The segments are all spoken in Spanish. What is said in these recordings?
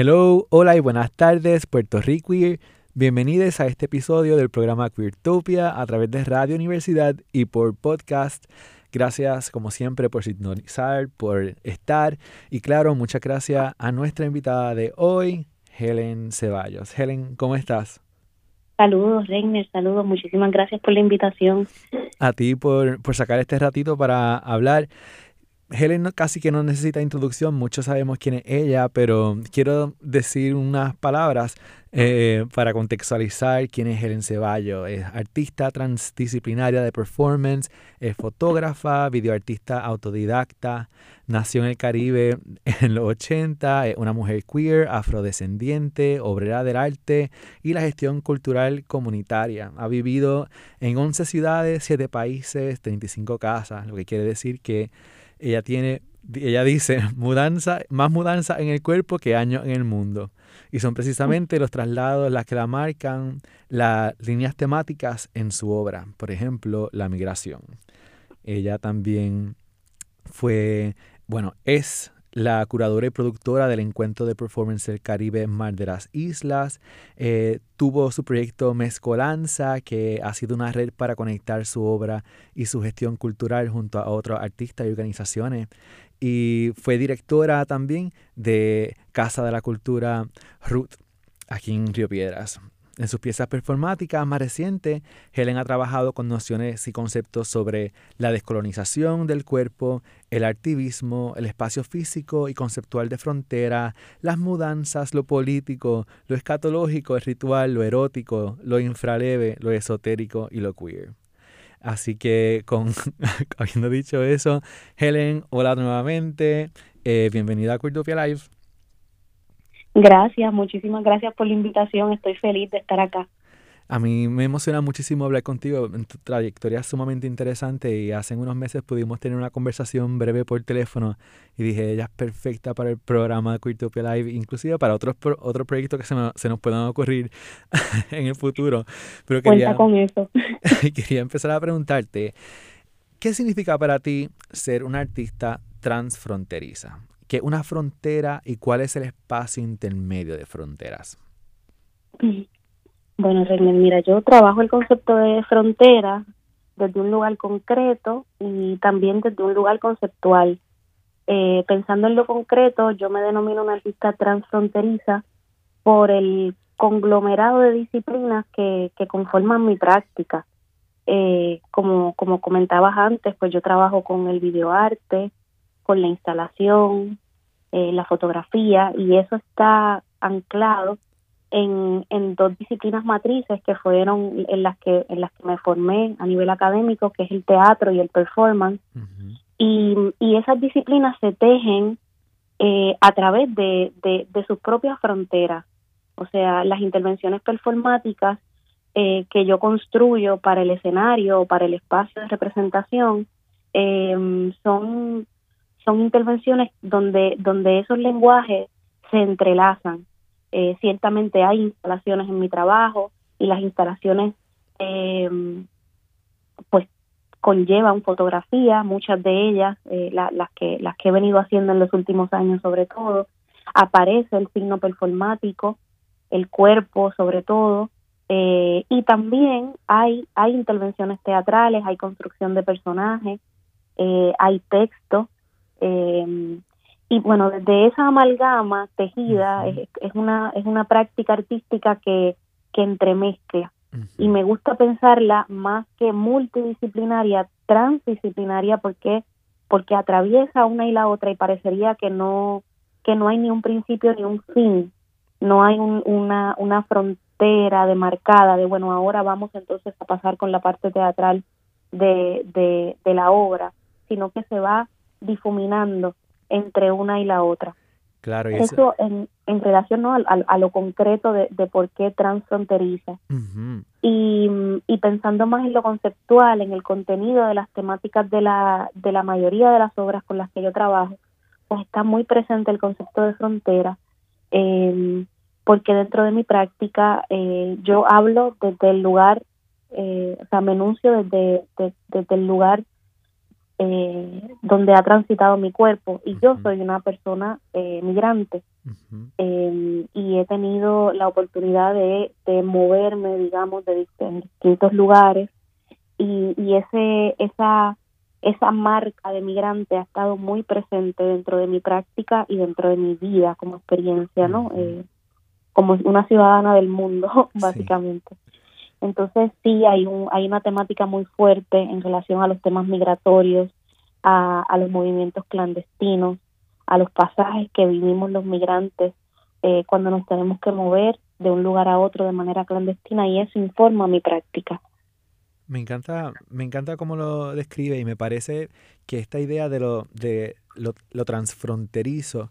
Hello, hola y buenas tardes, Puerto Rico. Bienvenidos a este episodio del programa Queertopia a través de Radio Universidad y por podcast. Gracias, como siempre, por sintonizar, por estar. Y claro, muchas gracias a nuestra invitada de hoy, Helen Ceballos. Helen, ¿cómo estás? Saludos, Reiner, saludos. Muchísimas gracias por la invitación. A ti por, por sacar este ratito para hablar. Helen casi que no necesita introducción, muchos sabemos quién es ella, pero quiero decir unas palabras eh, para contextualizar quién es Helen Ceballos. Es artista transdisciplinaria de performance, es fotógrafa, videoartista autodidacta, nació en el Caribe en los 80, es una mujer queer, afrodescendiente, obrera del arte y la gestión cultural comunitaria. Ha vivido en 11 ciudades, 7 países, 35 casas, lo que quiere decir que ella tiene, ella dice, mudanza, más mudanza en el cuerpo que años en el mundo. Y son precisamente los traslados las que la marcan las líneas temáticas en su obra. Por ejemplo, la migración. Ella también fue, bueno, es la curadora y productora del encuentro de performance del Caribe Mar de las Islas. Eh, tuvo su proyecto Mezcolanza, que ha sido una red para conectar su obra y su gestión cultural junto a otros artistas y organizaciones. Y fue directora también de Casa de la Cultura Ruth, aquí en Río Piedras. En sus piezas performáticas más recientes, Helen ha trabajado con nociones y conceptos sobre la descolonización del cuerpo, el activismo, el espacio físico y conceptual de frontera, las mudanzas, lo político, lo escatológico, el ritual, lo erótico, lo infraleve, lo esotérico y lo queer. Así que, con, habiendo dicho eso, Helen, hola nuevamente, eh, bienvenida a Queertopia Live. Gracias, muchísimas gracias por la invitación. Estoy feliz de estar acá. A mí me emociona muchísimo hablar contigo. Tu trayectoria es sumamente interesante y hace unos meses pudimos tener una conversación breve por teléfono y dije, ella es perfecta para el programa de Queertopia Live, inclusive para otros otros proyectos que se, se nos puedan ocurrir en el futuro. Pero quería, con eso. quería empezar a preguntarte, ¿qué significa para ti ser una artista transfronteriza? ¿Qué es una frontera y cuál es el espacio intermedio de fronteras? Bueno, René, mira, yo trabajo el concepto de frontera desde un lugar concreto y también desde un lugar conceptual. Eh, pensando en lo concreto, yo me denomino una artista transfronteriza por el conglomerado de disciplinas que, que conforman mi práctica. Eh, como, como comentabas antes, pues yo trabajo con el videoarte, con la instalación, eh, la fotografía, y eso está anclado en, en dos disciplinas matrices que fueron en las que en las que me formé a nivel académico, que es el teatro y el performance. y, y esas disciplinas se tejen eh, a través de, de, sus propias fronteras. O sea, las intervenciones performáticas eh, que yo construyo para el escenario o para el espacio de representación eh, son, son intervenciones donde, donde esos lenguajes se entrelazan. Eh, ciertamente hay instalaciones en mi trabajo y las instalaciones eh, pues conllevan fotografía, muchas de ellas, eh, las que las que he venido haciendo en los últimos años sobre todo, aparece el signo performático, el cuerpo sobre todo, eh, y también hay hay intervenciones teatrales, hay construcción de personajes, hay texto, eh, y bueno desde esa amalgama tejida es, una es una práctica artística que que entremezcla. Y me gusta pensarla más que multidisciplinaria transdisciplinaria porque porque atraviesa una y la otra y parecería que no que no hay ni un principio ni un fin. No hay una una frontera demarcada de bueno ahora vamos entonces a pasar con la parte teatral de, de, de la obra sino que se va difuminando entre una y la otra. Claro, eso, en, en, relación ¿no? a, a, lo concreto de, de por qué transfronteriza. y, y pensando más en lo conceptual, en el contenido de las temáticas de la, de la mayoría de las obras con las que yo trabajo, pues está muy presente el concepto de frontera, eh, porque dentro de mi práctica eh, yo hablo desde el lugar, eh, o sea, me enuncio desde, desde el lugar eh, donde ha transitado mi cuerpo. Y yo soy una persona eh, migrante. Em, y he tenido la oportunidad de, moverme, digamos, de, en distintos lugares. Y, y ese esa esa marca de migrante ha estado muy presente dentro de mi práctica y dentro de mi vida como experiencia, ¿no? Eh, como una ciudadana del mundo, básicamente. Entonces sí hay un hay una temática muy fuerte en relación a los temas migratorios, a, a los movimientos clandestinos, a los pasajes que vivimos los migrantes eh, cuando nos tenemos que mover de un lugar a otro de manera clandestina y eso informa mi práctica. Me encanta, me encanta cómo lo describe y me parece que esta idea de lo, de lo, lo transfronterizo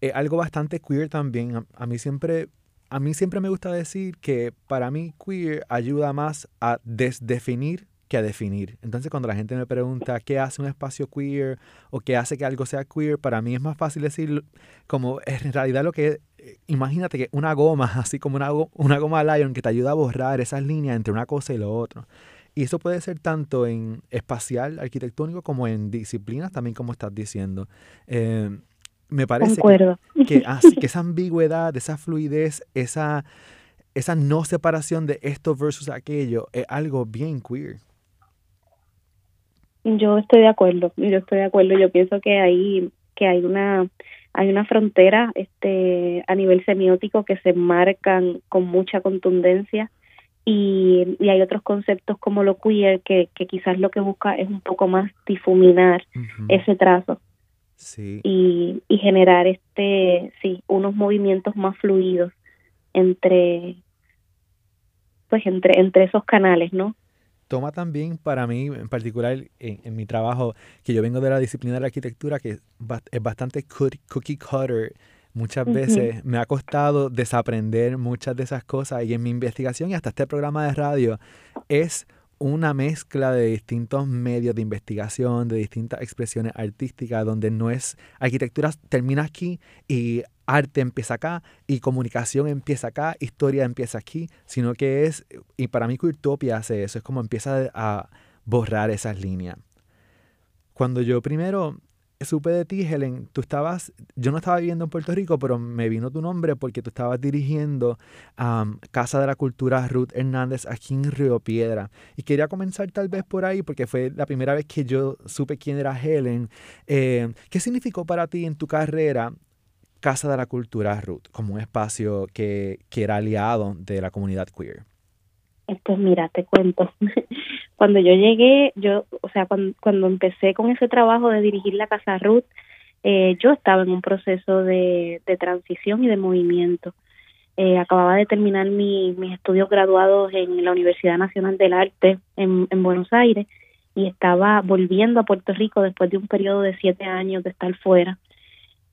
es algo bastante queer también. A, mí siempre, a mí siempre me gusta decir que para mí queer ayuda más a desdefinir que a definir. Entonces cuando la gente me pregunta qué hace un espacio queer o qué hace que algo sea queer, para mí es más fácil decir como en realidad lo que es, imagínate que una goma, así como una, una goma Lion que te ayuda a borrar esas líneas entre una cosa y lo otro. Y eso puede ser tanto en espacial, arquitectónico, como en disciplinas, también como estás diciendo. Eh, me parece que, así, que esa ambigüedad, esa fluidez, esa, esa no separación de esto versus aquello es algo bien queer. Yo estoy de acuerdo, yo estoy de acuerdo. Yo pienso que hay que hay una hay una frontera este a nivel semiótico que se marcan con mucha contundencia y, y hay otros conceptos como lo queer que, que quizás lo que busca es un poco más difuminar ese trazo sí. y, y generar este sí unos movimientos más fluidos entre pues entre entre esos canales no toma también para mí, en particular en, mi trabajo, que yo vengo de la disciplina de la arquitectura, que es bastante cookie cutter. Muchas veces me ha costado desaprender muchas de esas cosas y en mi investigación y hasta este programa de radio es una mezcla de distintos medios de investigación, de distintas expresiones artísticas, donde no es arquitectura termina aquí y arte empieza acá y comunicación empieza acá, historia empieza aquí, sino que es, y para mí Queertopia hace eso, es como empieza a borrar esas líneas. Cuando yo primero supe de ti, Helen, tú estabas, yo no estaba viviendo en Puerto Rico, pero me vino tu nombre porque tú estabas dirigiendo Casa de la Cultura Ruth Hernández aquí en Río Piedra. Y quería comenzar tal vez por ahí porque fue la primera vez que yo supe quién era Helen. Eh, ¿Qué significó para ti en tu carrera Casa de la Cultura Ruth como un espacio que, que era aliado de la comunidad queer? Pues mira, te cuento. cuando yo llegué, yo, o sea, cuando, cuando empecé con ese trabajo de dirigir la Casa Ruth, eh, yo estaba en un proceso de, de transición y de movimiento. Eh, acababa de terminar mi, mis estudios graduados en la Universidad Nacional del Arte en, en Buenos Aires y estaba volviendo a Puerto Rico después de un periodo de siete años de estar fuera.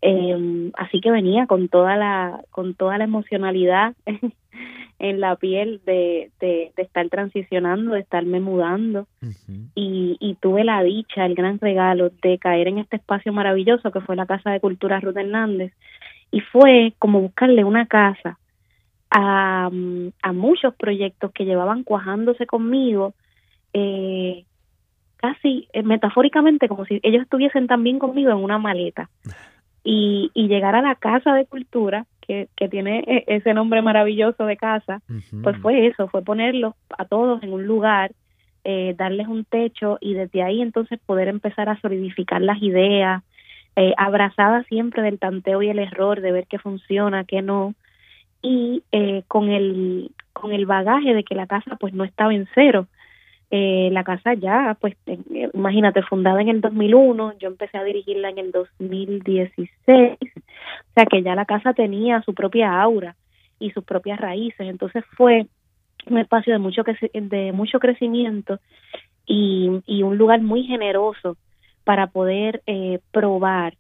Eh, así que venía con toda la con toda la emocionalidad en la piel de, de, estar transicionando, de estarme mudando. Y, y tuve la dicha, el gran regalo de caer en este espacio maravilloso que fue la Casa de Cultura Ruth Hernández. Y fue como buscarle una casa a, a muchos proyectos que llevaban cuajándose conmigo eh, casi eh, metafóricamente como si ellos estuviesen también conmigo en una maleta y, y llegar a la Casa de Cultura que, tiene e, ese nombre maravilloso de casa, pues fue eso, fue ponerlos a todos en un lugar, eh, darles un techo y desde ahí entonces poder empezar a solidificar las ideas, eh, abrazada siempre del tanteo y el error, de ver qué funciona, qué no, y eh, con el con el bagaje de que la casa pues no estaba en cero, eh, la casa ya, pues eh, imagínate, fundada en el 2001, yo empecé a dirigirla en el 2016, o sea que ya la casa tenía su propia aura y sus propias raíces, entonces fue un espacio de mucho, de mucho crecimiento y, y un lugar muy generoso para poder eh, probar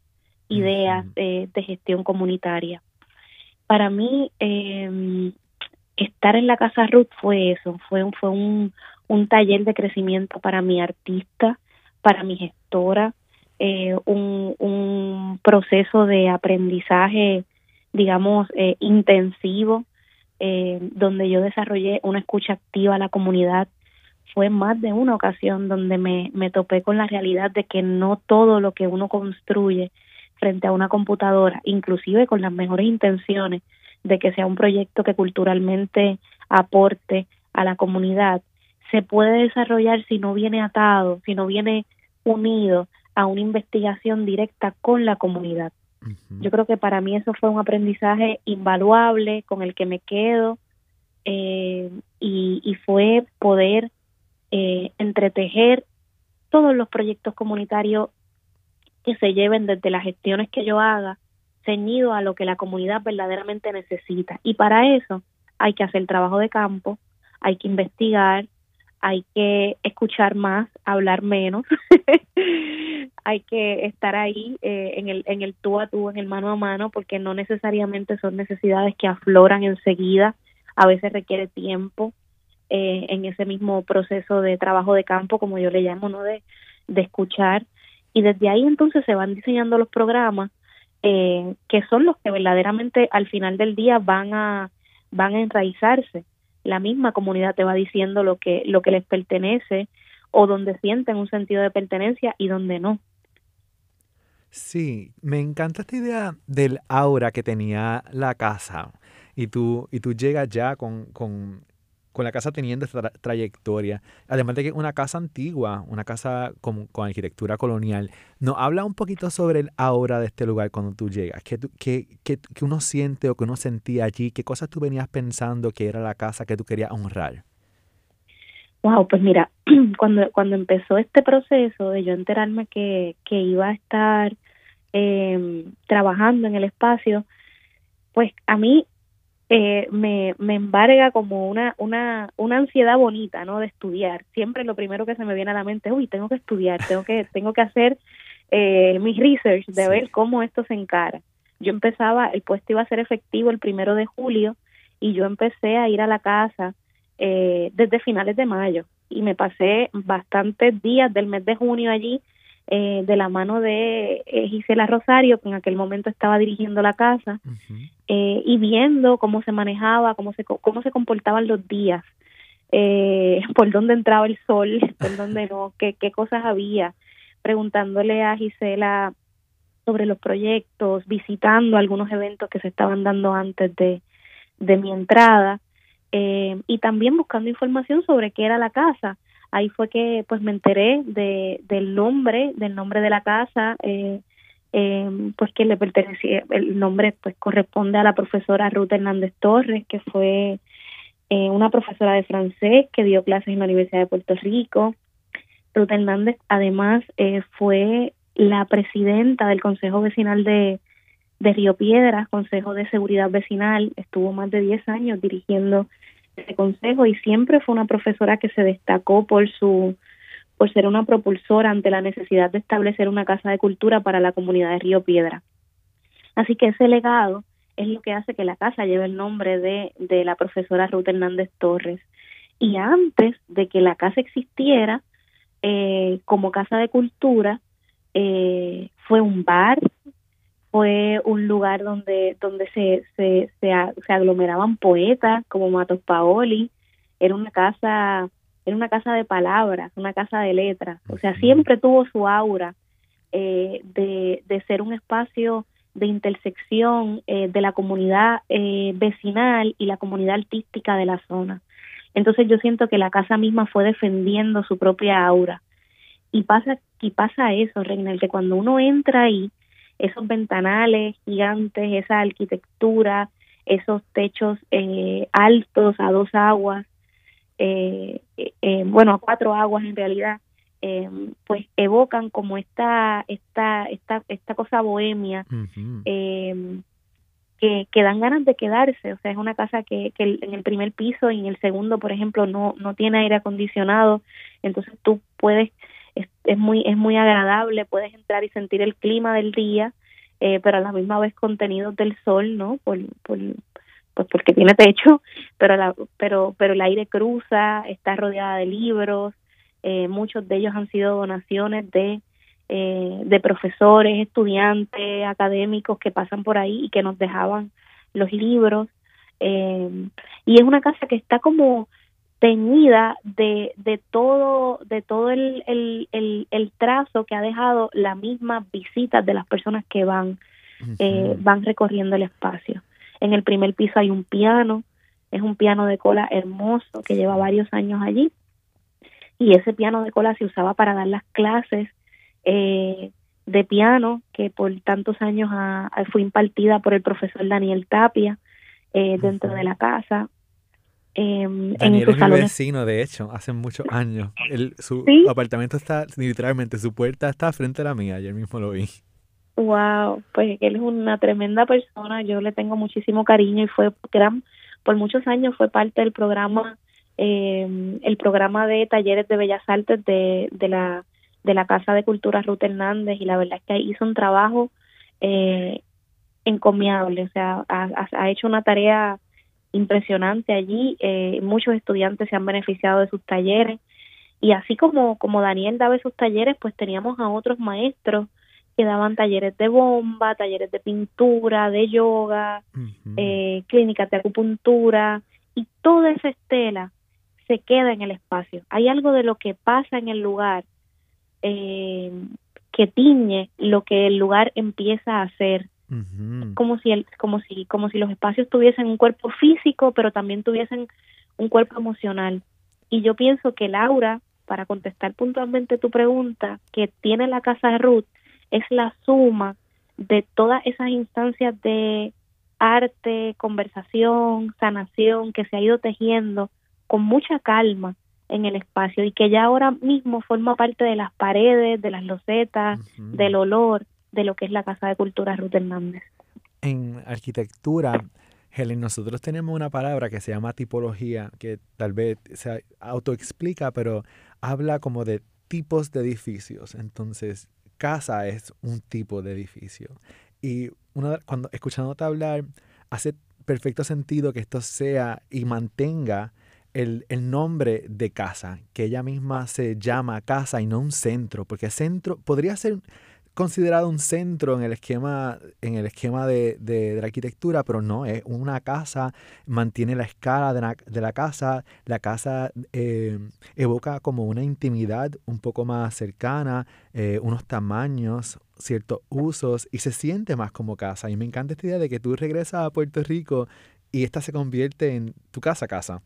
ideas de, de, gestión comunitaria. Para mí, eh, estar en la Casa Ruth fue eso, fue, fue un, un taller de crecimiento para mi artista, para mi gestora, eh, un, un, proceso de aprendizaje, digamos, eh, intensivo, eh, donde yo desarrollé una escucha activa a la comunidad. fue más de una ocasión donde me, me topé con la realidad de que no todo lo que uno construye frente a una computadora, inclusive con las mejores intenciones de que sea un proyecto que culturalmente aporte a la comunidad, se puede desarrollar si no viene atado, si no viene unido a una investigación directa con la comunidad. Yo creo que para mí eso fue un aprendizaje invaluable con el que me quedo eh, y, y, fue poder eh, entretejer todos los proyectos comunitarios que se lleven desde las gestiones que yo haga ceñido a lo que la comunidad verdaderamente necesita. Y para eso hay que hacer trabajo de campo, hay que investigar, hay que escuchar más, hablar menos, hay que estar ahí eh, en, el, en el tú a tú, en el mano a mano, porque no necesariamente son necesidades que afloran enseguida, a veces requiere tiempo eh, en ese mismo proceso de trabajo de campo, como yo le llamo, ¿no? De, de escuchar. Y desde ahí entonces se van diseñando los programas eh, que son los que verdaderamente al final del día van a van a enraizarse la misma comunidad te va diciendo lo que lo que les pertenece o donde sienten un sentido de pertenencia y donde no. Sí, me encanta esta idea del aura que tenía la casa y tú, y tú llegas ya con, con con la casa teniendo esta trayectoria, además de que una casa antigua, una casa con, arquitectura colonial, nos habla un poquito sobre el aura de este lugar cuando tú llegas, ¿Qué, qué, qué, qué uno siente o que uno sentía allí, qué cosas tú venías pensando que era la casa que tú querías honrar. Wow, pues mira, cuando, cuando empezó este proceso de yo enterarme que, que iba a estar eh, trabajando en el espacio, pues a mí eh, me, me embarga como una, una, una ansiedad bonita, ¿no? De estudiar. Siempre lo primero que se me viene a la mente, uy, tengo que estudiar, tengo que, tengo que hacer eh, mis research de ver cómo esto se encara. Yo empezaba, el puesto iba a ser efectivo el primero de julio y yo empecé a ir a la casa eh, desde finales de mayo y me pasé bastantes días del mes de junio allí eh, de la mano de eh, Gisela Rosario, que en aquel momento estaba dirigiendo la casa, eh, y viendo cómo se manejaba, cómo se, cómo se comportaban los días, eh, por dónde entraba el sol, por dónde no, qué, qué cosas había, preguntándole a Gisela sobre los proyectos, visitando algunos eventos que se estaban dando antes de, de mi entrada, y también buscando información sobre qué era la casa ahí fue que pues me enteré de, del nombre, del nombre de la casa, eh, eh, pues que le pertenecía, el nombre pues corresponde a la profesora Ruth Hernández Torres, que fue eh, una profesora de francés que dio clases en la Universidad de Puerto Rico. Ruth Hernández además eh, fue la presidenta del Consejo Vecinal de, de Río Piedras, Consejo de Seguridad Vecinal, estuvo más de 10 años dirigiendo ese consejo y siempre fue una profesora que se destacó por su por ser una propulsora ante la necesidad de establecer una casa de cultura para la comunidad de Río Piedra. Así que ese legado es lo que hace que la casa lleve el nombre de, de la profesora Ruth Hernández Torres. Y antes de que la casa existiera eh, como casa de cultura, eh, fue un bar, fue un lugar donde donde se, se, se, aglomeraban poetas como Matos Paoli, era una casa era una casa de palabras, una casa de letras, o sea, siempre tuvo su aura eh, de, de ser un espacio de intersección eh, de la comunidad eh, vecinal y la comunidad artística de la zona. Entonces yo siento que la casa misma fue defendiendo su propia aura. Y pasa, y pasa eso, Reina, que cuando uno entra ahí, esos ventanales gigantes, esa arquitectura, esos techos eh, altos a dos aguas, eh, eh, bueno, a cuatro aguas en realidad, pues evocan como esta, esta, esta, esta cosa bohemia que, que dan ganas de quedarse. O sea, es una casa que, que en el primer piso y en el segundo, por ejemplo, no, no tiene aire acondicionado, entonces tú puedes es, muy es muy agradable, puedes entrar y sentir el clima del día, eh, pero a la misma vez contenidos del sol, ¿no? Por, por pues porque tiene techo, pero pero pero el aire cruza, está rodeada de libros, eh, muchos de ellos han sido donaciones de eh, de profesores, estudiantes, académicos que pasan por ahí y que nos dejaban los libros. y es una casa que está como teñida de, de todo, de todo el, el, el, trazo que ha dejado la misma visita de las personas que van, eh, van recorriendo el espacio. En el primer piso hay un piano, es un piano de cola hermoso que lleva varios años allí y ese piano de cola se usaba para dar las clases eh, de piano que por tantos años fue impartida por el profesor Daniel Tapia eh, dentro de la casa. Eh, Daniel es mi vecino, de hecho, hace muchos años. su apartamento está, literalmente, su puerta está frente a la mía, ayer mismo lo vi. Wow, pues él es una tremenda persona, yo le tengo muchísimo cariño y fue gran, por muchos años fue parte del programa, eh, el programa de talleres de bellas artes de, de la de la Casa de Cultura Ruth Hernández y la verdad es que hizo un trabajo eh, encomiable, o sea, ha, hecho una tarea impresionante allí, eh, muchos estudiantes se han beneficiado de sus talleres y así como, como Daniel daba esos talleres, pues teníamos a otros maestros que daban talleres de bomba, talleres de pintura, de yoga, eh, clínicas de acupuntura y toda esa estela se queda en el espacio. Hay algo de lo que pasa en el lugar eh, que tiñe lo que el lugar empieza a hacer. Como si el, como si como si los espacios tuviesen un cuerpo físico pero también tuviesen un cuerpo emocional. Y yo pienso que Laura para contestar puntualmente tu pregunta que tiene la casa de Ruth es la suma de todas esas instancias de arte, conversación, sanación que se ha ido tejiendo con mucha calma en el espacio y que ya ahora mismo forma parte de las paredes, de las losetas, del olor de lo que es la Casa de Cultura Ruth Hernández. En arquitectura, Helen, nosotros tenemos una palabra que se llama tipología, que tal vez se autoexplica, pero habla como de tipos de edificios. Entonces, casa es un tipo de edificio. Y cuando escuchándote hablar, hace perfecto sentido que esto sea y mantenga el, nombre de casa, que ella misma se llama casa y no un centro, porque centro podría ser considerado un centro en el esquema, en el esquema de, la arquitectura, pero no, es una casa, mantiene la escala de la, casa, la casa eh, evoca como una intimidad un poco más cercana, eh, unos tamaños, ciertos usos, y se siente más como casa. Y me encanta esta idea de que tú regresas a Puerto Rico y esta se convierte en tu casa casa.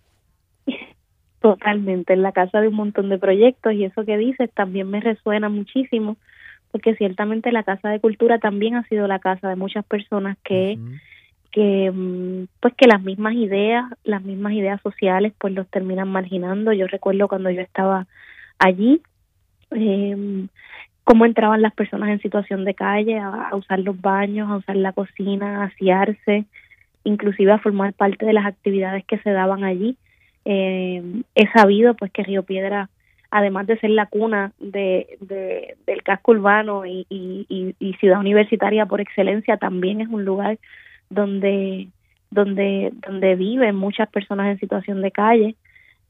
Totalmente, en la casa de un montón de proyectos y eso que dices también me resuena muchísimo porque ciertamente la Casa de Cultura también ha sido la casa de muchas personas que que mm, pues que las mismas ideas, las mismas ideas sociales pues los terminan marginando. Yo recuerdo cuando yo estaba allí eh, cómo entraban las personas en situación de calle a, a, usar los baños, a usar la cocina, a asearse, inclusive a formar parte de las actividades que se daban allí eh, he sabido pues que Río Piedra, además de ser la cuna de, del casco urbano y, y, ciudad universitaria por excelencia, también es un lugar donde donde donde viven muchas personas en situación de calle.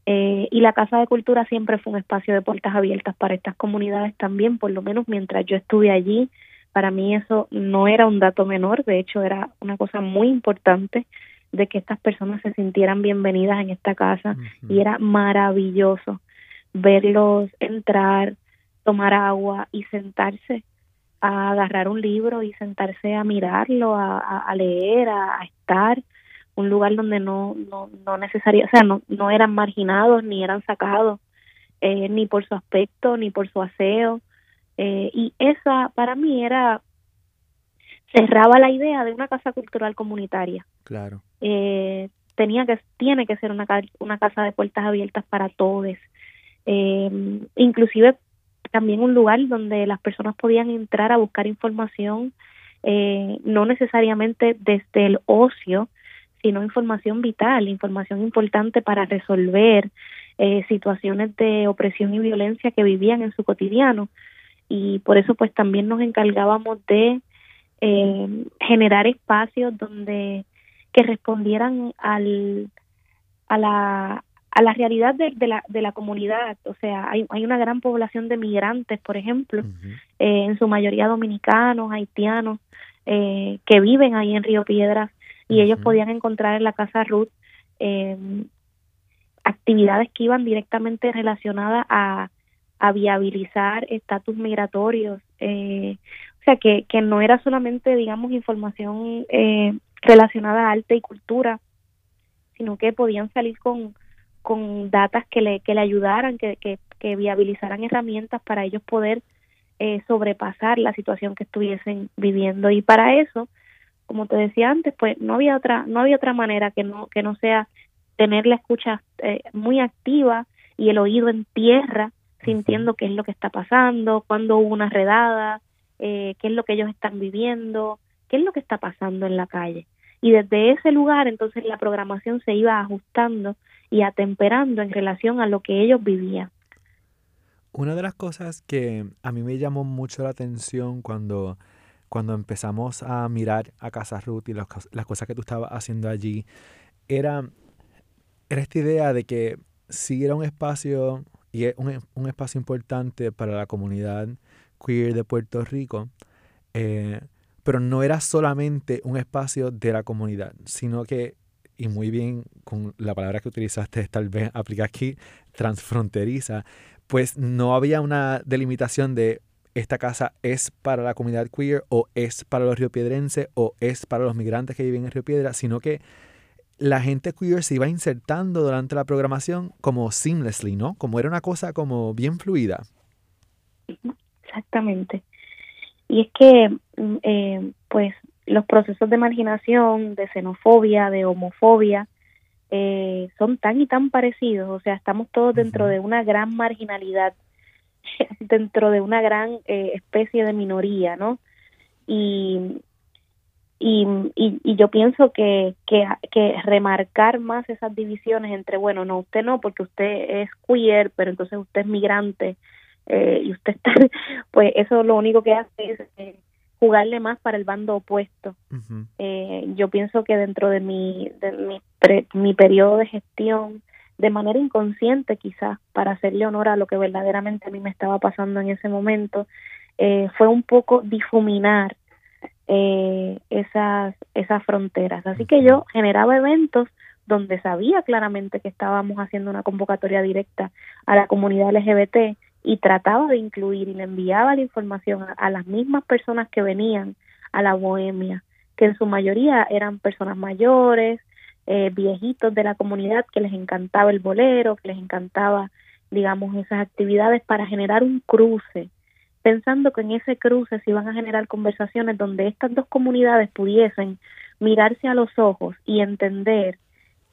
Eh, y la Casa de Cultura siempre fue un espacio de puertas abiertas para estas comunidades también, por lo menos mientras yo estuve allí. Para mí eso no era un dato menor, de hecho era una cosa muy importante de que estas personas se sintieran bienvenidas en esta casa y era maravilloso verlos entrar, tomar agua y sentarse a agarrar un libro y sentarse a mirarlo, a, leer, a, estar, un lugar donde no, no, no necesario, o sea, no, no eran marginados ni eran sacados, eh, ni por su aspecto, ni por su aseo. Eh, y esa para mí era cerraba la idea de una casa cultural comunitaria. Claro. Eh, tenía que tiene que ser una, una casa de puertas abiertas para todos. Eh, inclusive también un lugar donde las personas podían entrar a buscar información, eh, no necesariamente desde el ocio, sino información vital, información importante para resolver eh, situaciones de opresión y violencia que vivían en su cotidiano. Y por eso pues también nos encargábamos de eh, generar espacios donde que respondieran al, a la a la realidad de, la, de la comunidad. O sea, hay, hay una gran población de migrantes, por ejemplo, eh, en su mayoría dominicanos, haitianos, eh, que viven ahí en Río Piedras y ellos podían encontrar en la casa Ruth eh, actividades que iban directamente relacionadas a, a viabilizar estatus migratorios. Eh, o sea, que, que no era solamente, digamos, información eh, relacionada a arte y cultura, sino que podían salir con, con datas que le, que le ayudaran, que, que, que viabilizaran herramientas para ellos poder eh, sobrepasar la situación que estuviesen viviendo. Y para eso, como te decía antes, pues no había otra, no había otra manera que no, que no sea tener la escucha eh, muy activa y el oído en tierra, sintiendo qué es lo que está pasando, cuándo hubo una redada, eh, qué es lo que ellos están viviendo, qué es lo que está pasando en la calle. Y desde ese lugar entonces la programación se iba ajustando y atemperando en relación a lo que ellos vivían. Una de las cosas que a mí me llamó mucho la atención cuando, cuando empezamos a mirar a Casa Ruth y las, cosas que tú estabas haciendo allí era era esta idea de que sí era un espacio y es un, espacio importante para la comunidad queer de Puerto Rico, eh, pero no era solamente un espacio de la comunidad, sino que, y muy bien con la palabra que utilizaste, tal vez aplica aquí, transfronteriza, pues no había una delimitación de esta casa es para la comunidad queer o es para los riopiedrenses o es para los migrantes que viven en Río Piedra, sino que la gente queer se iba insertando durante la programación como seamlessly, ¿no? Como era una cosa como bien fluida. Exactamente. Y es que, mm, eh, pues, los procesos de marginación, de xenofobia, de homofobia, eh, son tan y tan parecidos. O sea, estamos todos dentro de una gran marginalidad, dentro de una gran eh, especie de minoría, ¿no? Y, y, y, yo pienso que, que, que, remarcar más esas divisiones entre, bueno, no, usted no, porque usted es queer, pero entonces usted es migrante eh, y usted está, pues eso lo único que hace es eh, jugarle más para el bando opuesto. eh, yo pienso que dentro de mi, de mi, mi periodo de gestión, de manera inconsciente quizás, para hacerle honor a lo que verdaderamente a mí me estaba pasando en ese momento, eh, fue un poco difuminar eh, esas, esas fronteras. Así que yo generaba eventos donde sabía claramente que estábamos haciendo una convocatoria directa a la comunidad LGBT y trataba de incluir y le enviaba la información a, las mismas personas que venían a la bohemia, que en su mayoría eran personas mayores, eh, viejitos de la comunidad que les encantaba el bolero, que les encantaba, digamos, esas actividades para generar un cruce pensando que en ese cruce se iban a generar conversaciones donde estas dos comunidades pudiesen mirarse a los ojos y entender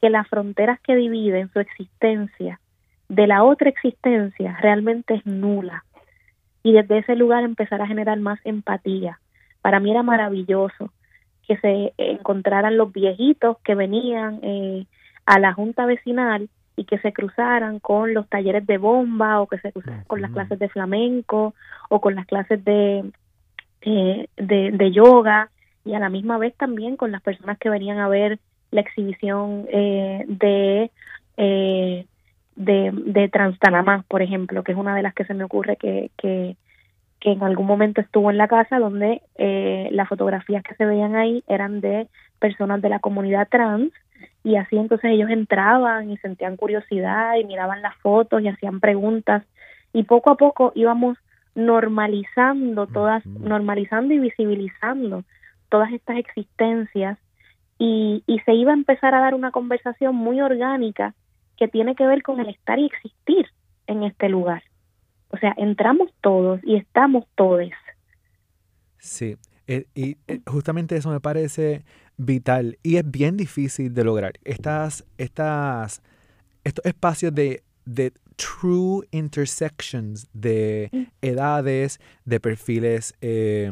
que las fronteras que dividen su existencia de la otra existencia realmente es nula. Y desde ese lugar empezar a generar más empatía. Para mí era maravilloso que se encontraran los viejitos que venían eh, a la junta vecinal y que se cruzaran con los talleres de bomba o que se cruzaran con las clases de flamenco o con las clases de, eh, de, de, yoga y a la misma vez también con las personas que venían a ver la exhibición eh, de, eh, de de Transtanamá, por ejemplo, que es una de las que se me ocurre que, que, que en algún momento estuvo en la casa donde eh, las fotografías que se veían ahí eran de personas de la comunidad trans y así entonces ellos entraban y sentían curiosidad y miraban las fotos y hacían preguntas y poco a poco íbamos normalizando todas, normalizando y visibilizando todas estas existencias y, y se iba a empezar a dar una conversación muy orgánica que tiene que ver con el estar y existir en este lugar. O sea, entramos todos y estamos todos. Sí, eh, y eh, justamente eso me parece vital y es bien difícil de lograr. Estas, estas, estos espacios de, de true intersections de edades, de perfiles eh,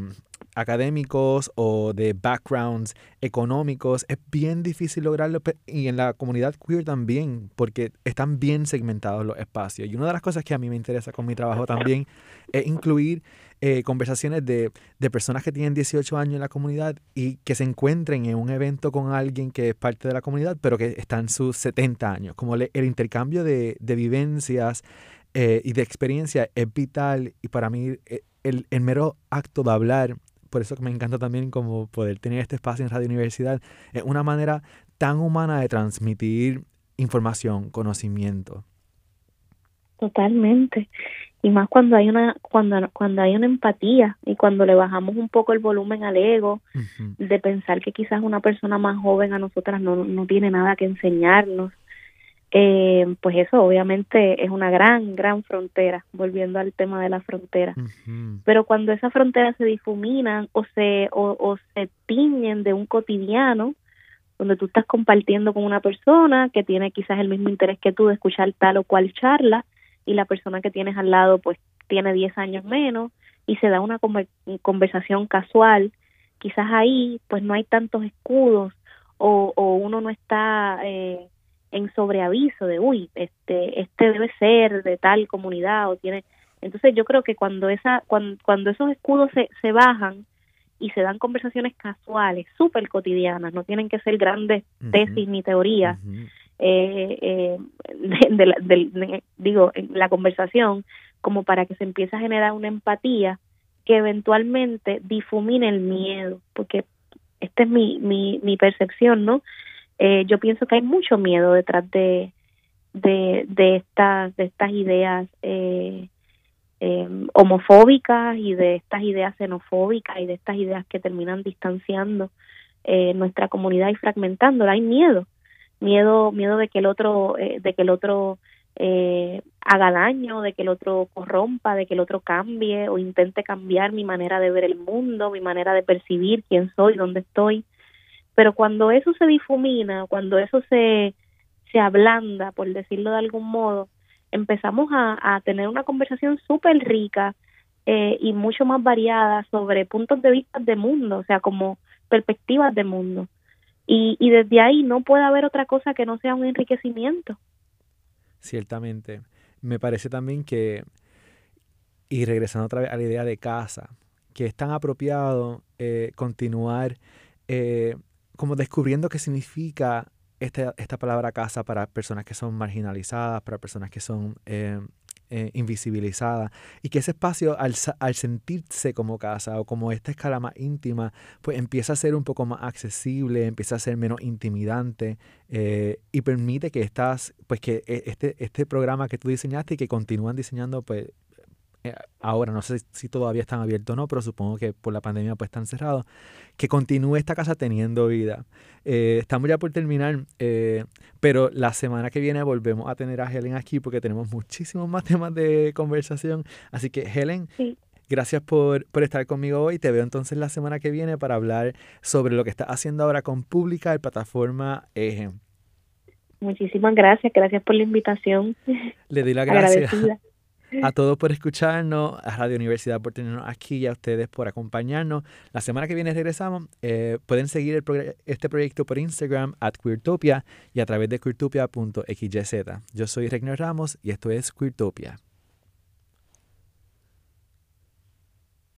académicos o de backgrounds económicos, es bien difícil lograrlo y en la comunidad queer también, porque están bien segmentados los espacios. Y una de las cosas que a mí me interesa con mi trabajo también es incluir eh, conversaciones de, de, personas que tienen 18 años en la comunidad y que se encuentren en un evento con alguien que es parte de la comunidad, pero que está en sus 70 años. Como el intercambio de, de vivencias eh, y de experiencia es vital y para mí eh, el, el mero acto de hablar por eso que me encanta también como poder tener este espacio en Radio Universidad, es una manera tan humana de transmitir información, conocimiento. Totalmente. Y más cuando hay una cuando cuando hay una empatía y cuando le bajamos un poco el volumen al ego de pensar que quizás una persona más joven a nosotras no, no tiene nada que enseñarnos eh, pues eso obviamente es una gran, gran frontera, volviendo al tema de la frontera. Pero cuando esas fronteras se difuminan o se, o, se tiñen de un cotidiano, donde tú estás compartiendo con una persona que tiene quizás el mismo interés que tú de escuchar tal o cual charla, y la persona que tienes al lado pues tiene 10 años menos, y se da una conversación casual, quizás ahí pues no hay tantos escudos o, o uno no está... Eh, en sobreaviso de uy este este debe ser de tal comunidad o tiene entonces yo creo que cuando esa cuando, esos escudos se, se bajan y se dan conversaciones casuales súper cotidianas no tienen que ser grandes tesis ni teorías eh, eh, de, digo en la conversación como para que se empiece a generar una empatía que eventualmente difumine el miedo porque esta es mi, mi, mi percepción, ¿no? Eh, yo pienso que hay mucho miedo detrás de, de, de, estas, de estas ideas eh, em, homofóbicas y de estas ideas xenofóbicas y de estas ideas que terminan distanciando eh, nuestra comunidad y fragmentándola. Hay miedo, miedo, miedo de que el otro, eh, de que el otro eh, haga daño, de que el otro corrompa, de que el otro cambie o intente cambiar mi manera de ver el mundo, mi manera de percibir quién soy, dónde estoy. Pero cuando eso se difumina, cuando eso se, se ablanda, por decirlo de algún modo, empezamos a, tener una conversación súper rica eh, y mucho más variada sobre puntos de vista de mundo, o sea, como perspectivas de mundo. Y, y desde ahí no puede haber otra cosa que no sea un enriquecimiento. Ciertamente. Me parece también que, y regresando otra vez a la idea de casa, que es tan apropiado eh, continuar eh, como descubriendo qué significa esta, esta palabra casa para personas que son marginalizadas, para personas que son eh, eh, invisibilizadas, y que ese espacio al, al, sentirse como casa o como esta escala más íntima, pues empieza a ser un poco más accesible, empieza a ser menos intimidante eh, y permite que estás, pues que e, este, este programa que tú diseñaste y que continúan diseñando, pues eh, ahora no sé si todavía están abiertos o no, pero supongo que por la pandemia pues están cerrados, que continúe esta casa teniendo vida. Eh, estamos ya por terminar, eh, pero la semana que viene volvemos a tener a Helen aquí porque tenemos muchísimos más temas de conversación. Así que Helen, gracias por, por, estar conmigo hoy. Te veo entonces la semana que viene para hablar sobre lo que estás haciendo ahora con Pública y plataforma Eje. Muchísimas gracias, gracias por la invitación. Le doy la gracias a todos por escucharnos, a Radio Universidad por tenernos aquí y a ustedes por acompañarnos. La semana que viene regresamos. Eh, pueden seguir este proyecto por Instagram, at Queertopia, y a través de queertopia.xyz. Yo soy Regner Ramos y esto es Queertopia.